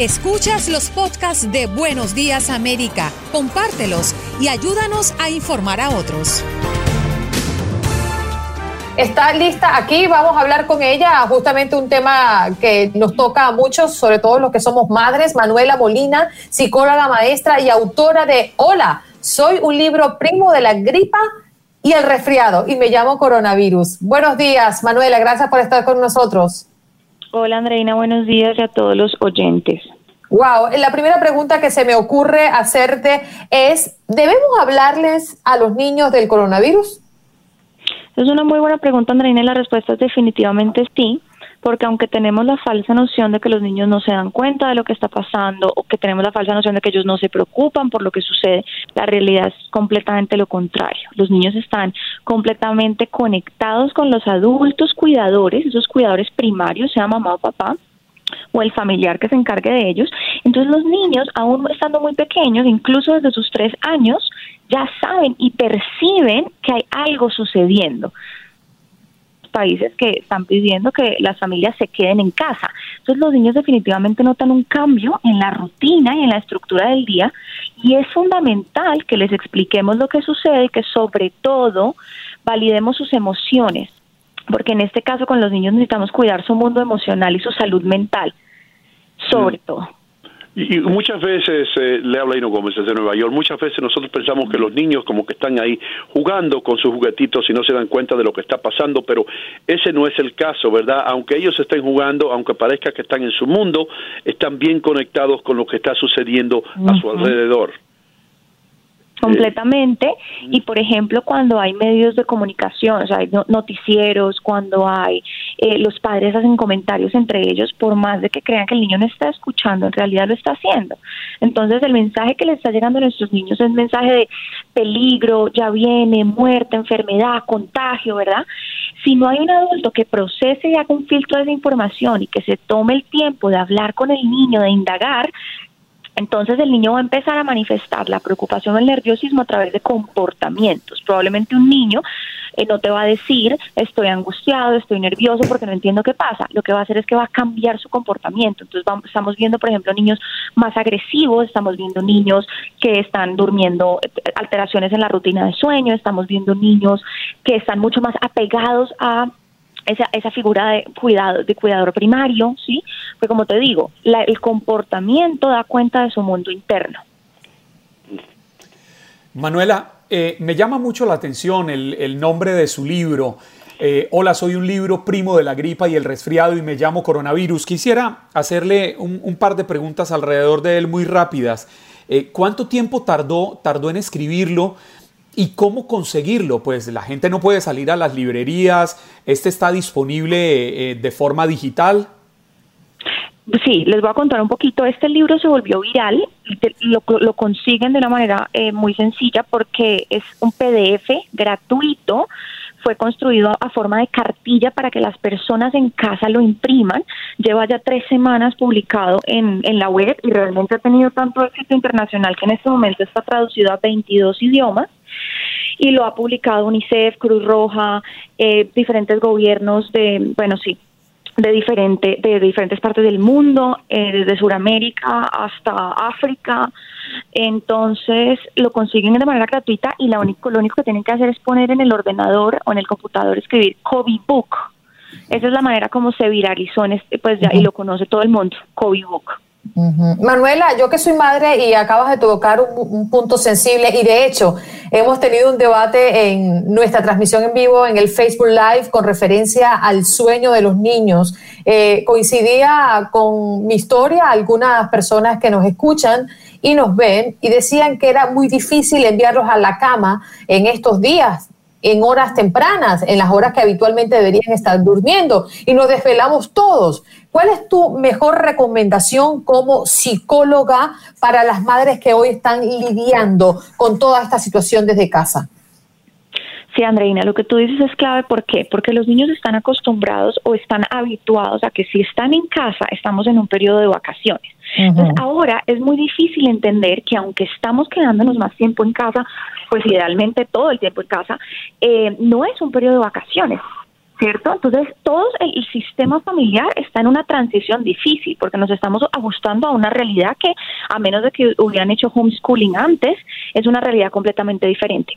Escuchas los podcasts de Buenos Días América, compártelos y ayúdanos a informar a otros. Está lista aquí, vamos a hablar con ella justamente un tema que nos toca a muchos, sobre todo los que somos madres, Manuela Molina, psicóloga maestra y autora de Hola, soy un libro primo de la gripa y el resfriado y me llamo coronavirus. Buenos días, Manuela, gracias por estar con nosotros. Hola Andreina, buenos días a todos los oyentes. Wow, la primera pregunta que se me ocurre hacerte es, ¿debemos hablarles a los niños del coronavirus? Es una muy buena pregunta, Andreina, y la respuesta es definitivamente sí porque aunque tenemos la falsa noción de que los niños no se dan cuenta de lo que está pasando o que tenemos la falsa noción de que ellos no se preocupan por lo que sucede, la realidad es completamente lo contrario. Los niños están completamente conectados con los adultos cuidadores, esos cuidadores primarios, sea mamá o papá, o el familiar que se encargue de ellos. Entonces los niños, aún estando muy pequeños, incluso desde sus tres años, ya saben y perciben que hay algo sucediendo países que están pidiendo que las familias se queden en casa. Entonces los niños definitivamente notan un cambio en la rutina y en la estructura del día y es fundamental que les expliquemos lo que sucede y que sobre todo validemos sus emociones, porque en este caso con los niños necesitamos cuidar su mundo emocional y su salud mental, sobre mm. todo. Y, muchas veces, eh, le habla Ino Gómez desde Nueva York, muchas veces nosotros pensamos que los niños como que están ahí jugando con sus juguetitos y no se dan cuenta de lo que está pasando, pero ese no es el caso, ¿verdad? Aunque ellos estén jugando, aunque parezca que están en su mundo, están bien conectados con lo que está sucediendo a su alrededor completamente y por ejemplo cuando hay medios de comunicación, o sea, hay noticieros, cuando hay eh, los padres hacen comentarios entre ellos, por más de que crean que el niño no está escuchando, en realidad lo está haciendo. Entonces el mensaje que le está llegando a nuestros niños es mensaje de peligro, ya viene, muerte, enfermedad, contagio, ¿verdad? Si no hay un adulto que procese y haga un filtro de esa información y que se tome el tiempo de hablar con el niño, de indagar, entonces el niño va a empezar a manifestar la preocupación o el nerviosismo a través de comportamientos. Probablemente un niño eh, no te va a decir estoy angustiado, estoy nervioso porque no entiendo qué pasa. Lo que va a hacer es que va a cambiar su comportamiento. Entonces vamos, estamos viendo, por ejemplo, niños más agresivos, estamos viendo niños que están durmiendo, eh, alteraciones en la rutina de sueño, estamos viendo niños que están mucho más apegados a esa, esa figura de cuidado de cuidador primario, ¿sí? Pues como te digo, el comportamiento da cuenta de su mundo interno. Manuela, eh, me llama mucho la atención el, nombre de su libro. Eh, Hola, soy un libro primo de la gripa y el resfriado y me llamo coronavirus. Quisiera hacerle un, par de preguntas alrededor de él muy rápidas. Eh, ¿Cuánto tiempo tardó, tardó en escribirlo? ¿Y cómo conseguirlo? Pues la gente no puede salir a las librerías, este está disponible eh, de forma digital. Sí, les voy a contar un poquito. Este libro se volvió viral, lo, lo consiguen de una manera eh, muy sencilla porque es un PDF gratuito, fue construido a forma de cartilla para que las personas en casa lo impriman. Lleva ya tres semanas publicado en, en la web y realmente ha tenido tanto éxito internacional que en este momento está traducido a 22 idiomas y lo ha publicado UNICEF, Cruz Roja, eh, diferentes gobiernos de, bueno, sí, de, diferente, de diferentes partes del mundo, eh, desde Sudamérica hasta África. Entonces lo consiguen de manera gratuita y lo único, lo único que tienen que hacer es poner en el ordenador o en el computador, escribir Kobe Book. Esa es la manera como se viralizó en este, pues ya, y lo conoce todo el mundo, Kobe Book. Manuela, yo que soy madre y acabas de tocar un, punto sensible y de hecho hemos tenido un debate en nuestra transmisión en vivo en el Facebook Live con referencia al sueño de los niños. Eh, coincidía con mi historia algunas personas que nos escuchan y nos ven y decían que era muy difícil enviarlos a la cama en estos días en horas tempranas, en las horas que habitualmente deberían estar durmiendo y nos desvelamos todos. ¿Cuál es tu mejor recomendación como psicóloga para las madres que hoy están lidiando con toda esta situación desde casa? Sí, Andreina, lo que tú dices es clave. ¿Por qué? Porque los niños están acostumbrados o están habituados a que si están en casa, estamos en un periodo de vacaciones. Entonces, ahora es muy difícil entender que aunque estamos quedándonos más tiempo en casa, pues idealmente todo el tiempo en casa, eh, no es un periodo de vacaciones ¿cierto? Entonces, todo el, sistema familiar está en una transición difícil porque nos estamos ajustando a una realidad que, a menos de que hubieran hecho homeschooling antes, es una realidad completamente diferente.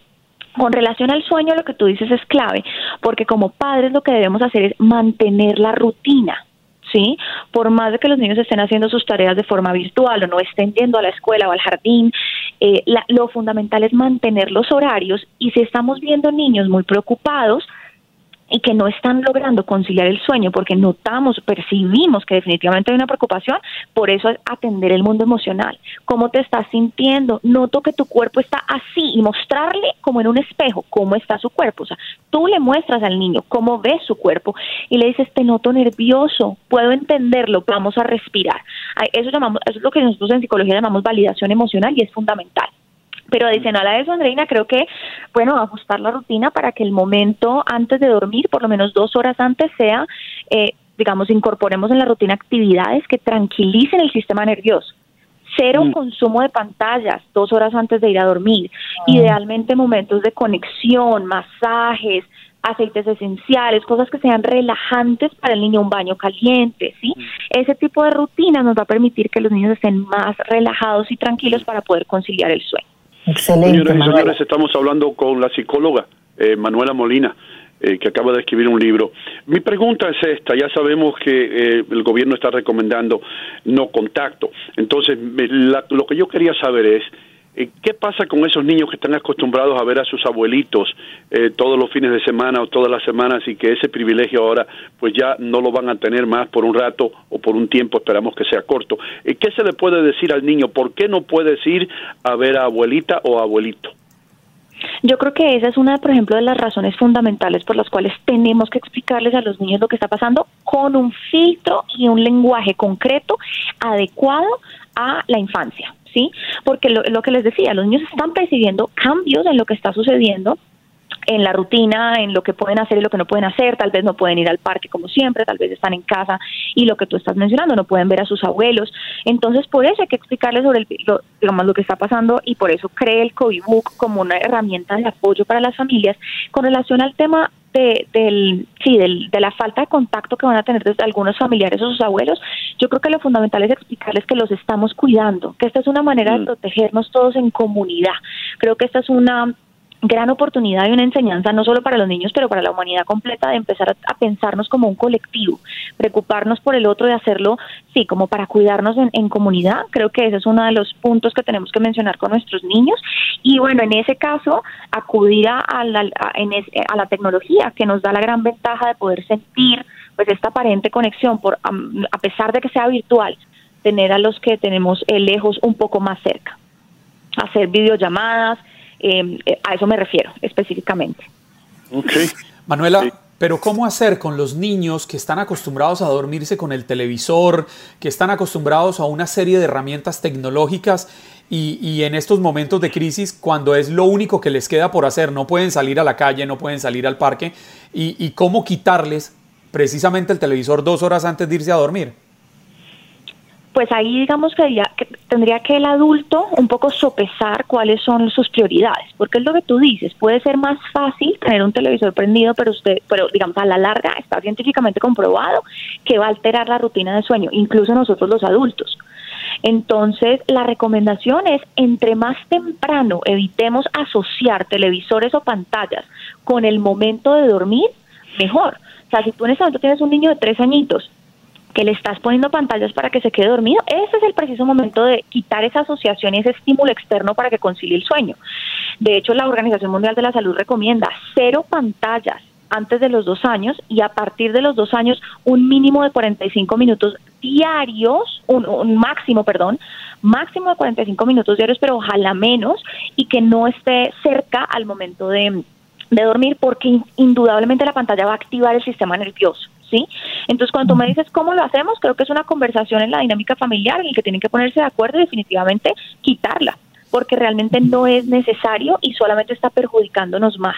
Con relación al sueño, lo que tú dices es clave, porque como padres lo que debemos hacer es mantener la rutina. ¿Sí? Por más de que los niños estén haciendo sus tareas de forma virtual o no estén yendo a la escuela o al jardín, eh, lo fundamental es mantener los horarios y si estamos viendo niños muy preocupados, y que no están logrando conciliar el sueño porque notamos, percibimos que definitivamente hay una preocupación, por eso es atender el mundo emocional. ¿Cómo te estás sintiendo? Noto que tu cuerpo está así y mostrarle como en un espejo cómo está su cuerpo. O sea, tú le muestras al niño cómo ve su cuerpo y le dices, te noto nervioso, puedo entenderlo, vamos a respirar. Eso, llamamos, eso es lo que nosotros en psicología llamamos validación emocional y es fundamental. Pero adicional a eso, Andreina, creo que, bueno, ajustar la rutina para que el momento antes de dormir, por lo menos dos horas antes, sea, eh, digamos, incorporemos en la rutina actividades que tranquilicen el sistema nervioso. Cero mm. consumo de pantallas dos horas antes de ir a dormir. Ah. Idealmente momentos de conexión, masajes, aceites esenciales, cosas que sean relajantes para el niño, un baño caliente, ¿sí? Mm. Ese tipo de rutina nos va a permitir que los niños estén más relajados y tranquilos para poder conciliar el sueño. Excelente. Señoras y señores, estamos hablando con la psicóloga eh, Manuela Molina. Eh, que acaba de escribir un libro. Mi pregunta es esta, ya sabemos que eh, el gobierno está recomendando no contacto, entonces lo que yo quería saber es, ¿Qué pasa con esos niños que están acostumbrados a ver a sus abuelitos eh, todos los fines de semana o todas las semanas y que ese privilegio ahora pues ya no lo van a tener más por un rato o por un tiempo, esperamos que sea corto? Eh, ¿Qué se le puede decir al niño? ¿Por qué no puedes ir a ver a abuelita o abuelito? Yo creo que esa es una, por ejemplo, de las razones fundamentales por las cuales tenemos que explicarles a los niños lo que está pasando con un filtro y un lenguaje concreto adecuado a la infancia. ¿Sí? Porque lo, lo que les decía, los niños están percibiendo cambios en lo que está sucediendo en la rutina, en lo que pueden hacer y lo que no pueden hacer, tal vez no pueden ir al parque como siempre, tal vez están en casa y lo que tú estás mencionando, no pueden ver a sus abuelos. Entonces, por eso hay que explicarles sobre el, lo, digamos, lo que está pasando y por eso cree el COVID Book como una herramienta de apoyo para las familias con relación al tema de, del, sí, del, de la falta de contacto que van a tener desde algunos familiares o sus abuelos, yo creo que lo fundamental es explicarles que los estamos cuidando, que esta es una manera de mm. protegernos todos en comunidad. Creo que esta es una gran oportunidad y una enseñanza no solo para los niños, pero para la humanidad completa de empezar a, pensarnos como un colectivo, preocuparnos por el otro y hacerlo, sí, como para cuidarnos en, comunidad. Creo que ese es uno de los puntos que tenemos que mencionar con nuestros niños. Y bueno, en ese caso, acudir a, la, a, la tecnología que nos da la gran ventaja de poder sentir pues esta aparente conexión, por, a, pesar de que sea virtual, tener a los que tenemos lejos un poco más cerca. Hacer videollamadas, eh, a eso me refiero específicamente. Manuela, pero ¿cómo hacer con los niños que están acostumbrados a dormirse con el televisor, que están acostumbrados a una serie de herramientas tecnológicas y, en estos momentos de crisis, cuando es lo único que les queda por hacer, no pueden salir a la calle, no pueden salir al parque, y cómo quitarles precisamente el televisor dos horas antes de irse a dormir? Pues ahí digamos que, tendría que el adulto un poco sopesar cuáles son sus prioridades, porque es lo que tú dices, puede ser más fácil tener un televisor prendido, pero usted, pero digamos a la larga está científicamente comprobado que va a alterar la rutina de sueño, incluso nosotros los adultos. Entonces, la recomendación es, entre más temprano evitemos asociar televisores o pantallas con el momento de dormir, mejor. O sea, si tú en este momento tienes un niño de tres añitos que le estás poniendo pantallas para que se quede dormido, ese es el preciso momento de quitar esa asociación y ese estímulo externo para que concilie el sueño. De hecho, la Organización Mundial de la Salud recomienda cero pantallas antes de los dos años y a partir de los dos años un mínimo de 45 minutos diarios, un, máximo, perdón, máximo de 45 minutos diarios, pero ojalá menos y que no esté cerca al momento de, de dormir porque indudablemente la pantalla va a activar el sistema nervioso. ¿Sí? Entonces, cuando tú me dices cómo lo hacemos, creo que es una conversación en la dinámica familiar en la que tienen que ponerse de acuerdo y definitivamente quitarla, porque realmente no es necesario y solamente está perjudicándonos más.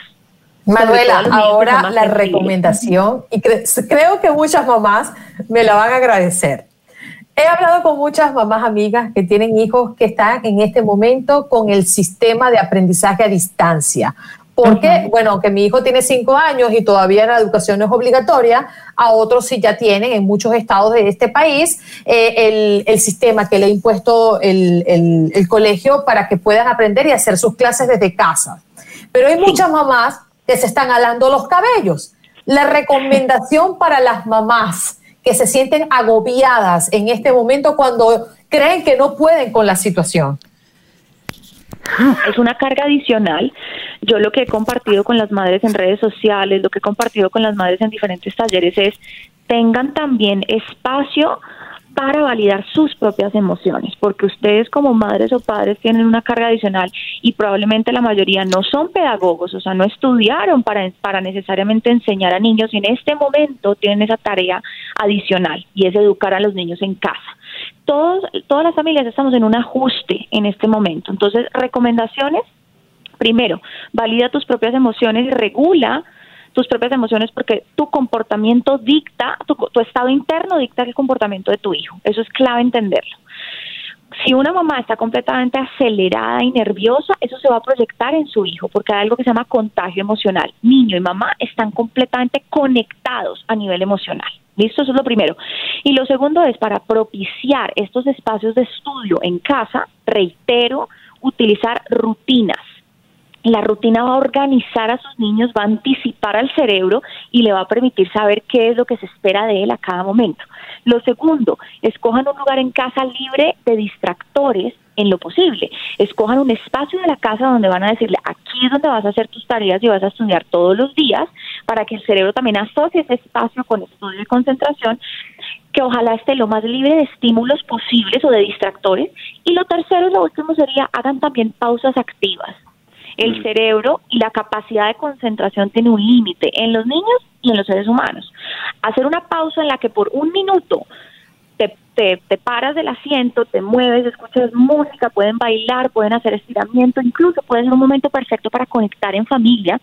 Manuela, ahora la recomendación, y creo que muchas mamás me la van a agradecer. He hablado con muchas mamás amigas que tienen hijos que están en este momento con el sistema de aprendizaje a distancia porque, bueno, que mi hijo tiene cinco años y todavía la educación no es obligatoria, a otros sí ya tienen en muchos estados de este país eh, el, sistema que le ha impuesto el, el, colegio para que puedan aprender y hacer sus clases desde casa. Pero hay muchas mamás que se están alando los cabellos. La recomendación para las mamás que se sienten agobiadas en este momento cuando creen que no pueden con la situación. Es una carga adicional. Yo lo que he compartido con las madres en redes sociales, lo que he compartido con las madres en diferentes talleres es tengan también espacio para validar sus propias emociones, porque ustedes como madres o padres tienen una carga adicional y probablemente la mayoría no son pedagogos, o sea, no estudiaron para, para necesariamente enseñar a niños y en este momento tienen esa tarea adicional y es educar a los niños en casa. Todos, todas las familias estamos en un ajuste en este momento, entonces recomendaciones, primero, valida tus propias emociones y regula tus propias emociones porque tu comportamiento dicta, tu, estado interno dicta el comportamiento de tu hijo. Eso es clave entenderlo. Si una mamá está completamente acelerada y nerviosa, eso se va a proyectar en su hijo, porque hay algo que se llama contagio emocional. Niño y mamá están completamente conectados a nivel emocional. ¿Listo? Eso es lo primero. Y lo segundo es para propiciar estos espacios de estudio en casa, reitero, utilizar rutinas la rutina va a organizar a sus niños, va a anticipar al cerebro y le va a permitir saber qué es lo que se espera de él a cada momento. Lo segundo, escojan un lugar en casa libre de distractores en lo posible. Escojan un espacio de la casa donde van a decirle, aquí es donde vas a hacer tus tareas y vas a estudiar todos los días, para que el cerebro también asocie ese espacio con estudio y concentración, que ojalá esté lo más libre de estímulos posibles o de distractores. Y lo tercero y lo último sería, hagan también pausas activas el cerebro y la capacidad de concentración tiene un límite en los niños y en los seres humanos. Hacer una pausa en la que por un minuto te, te, paras del asiento, te mueves, escuchas música, pueden bailar, pueden hacer estiramiento, incluso puede ser un momento perfecto para conectar en familia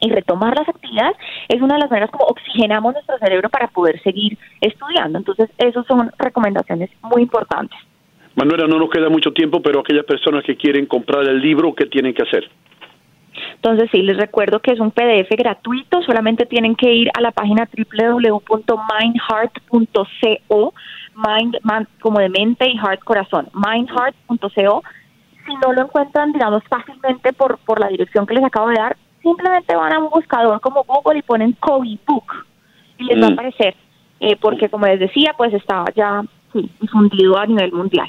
y retomar las actividades, es una de las maneras como oxigenamos nuestro cerebro para poder seguir estudiando. Entonces, esas son recomendaciones muy importantes. Manuela, no nos queda mucho tiempo, pero aquellas personas que quieren comprar el libro, ¿qué tienen que hacer? Entonces, sí, les recuerdo que es un PDF gratuito, solamente tienen que ir a la página www.mindheart.co, mind, como de mente y heart corazón, mindheart.co. Si no lo encuentran, digamos, fácilmente por, por la dirección que les acabo de dar, simplemente van a un buscador como Google y ponen Kobe Book y les va a mm. aparecer, eh, porque como les decía, pues estaba ya difundido a nivel mundial.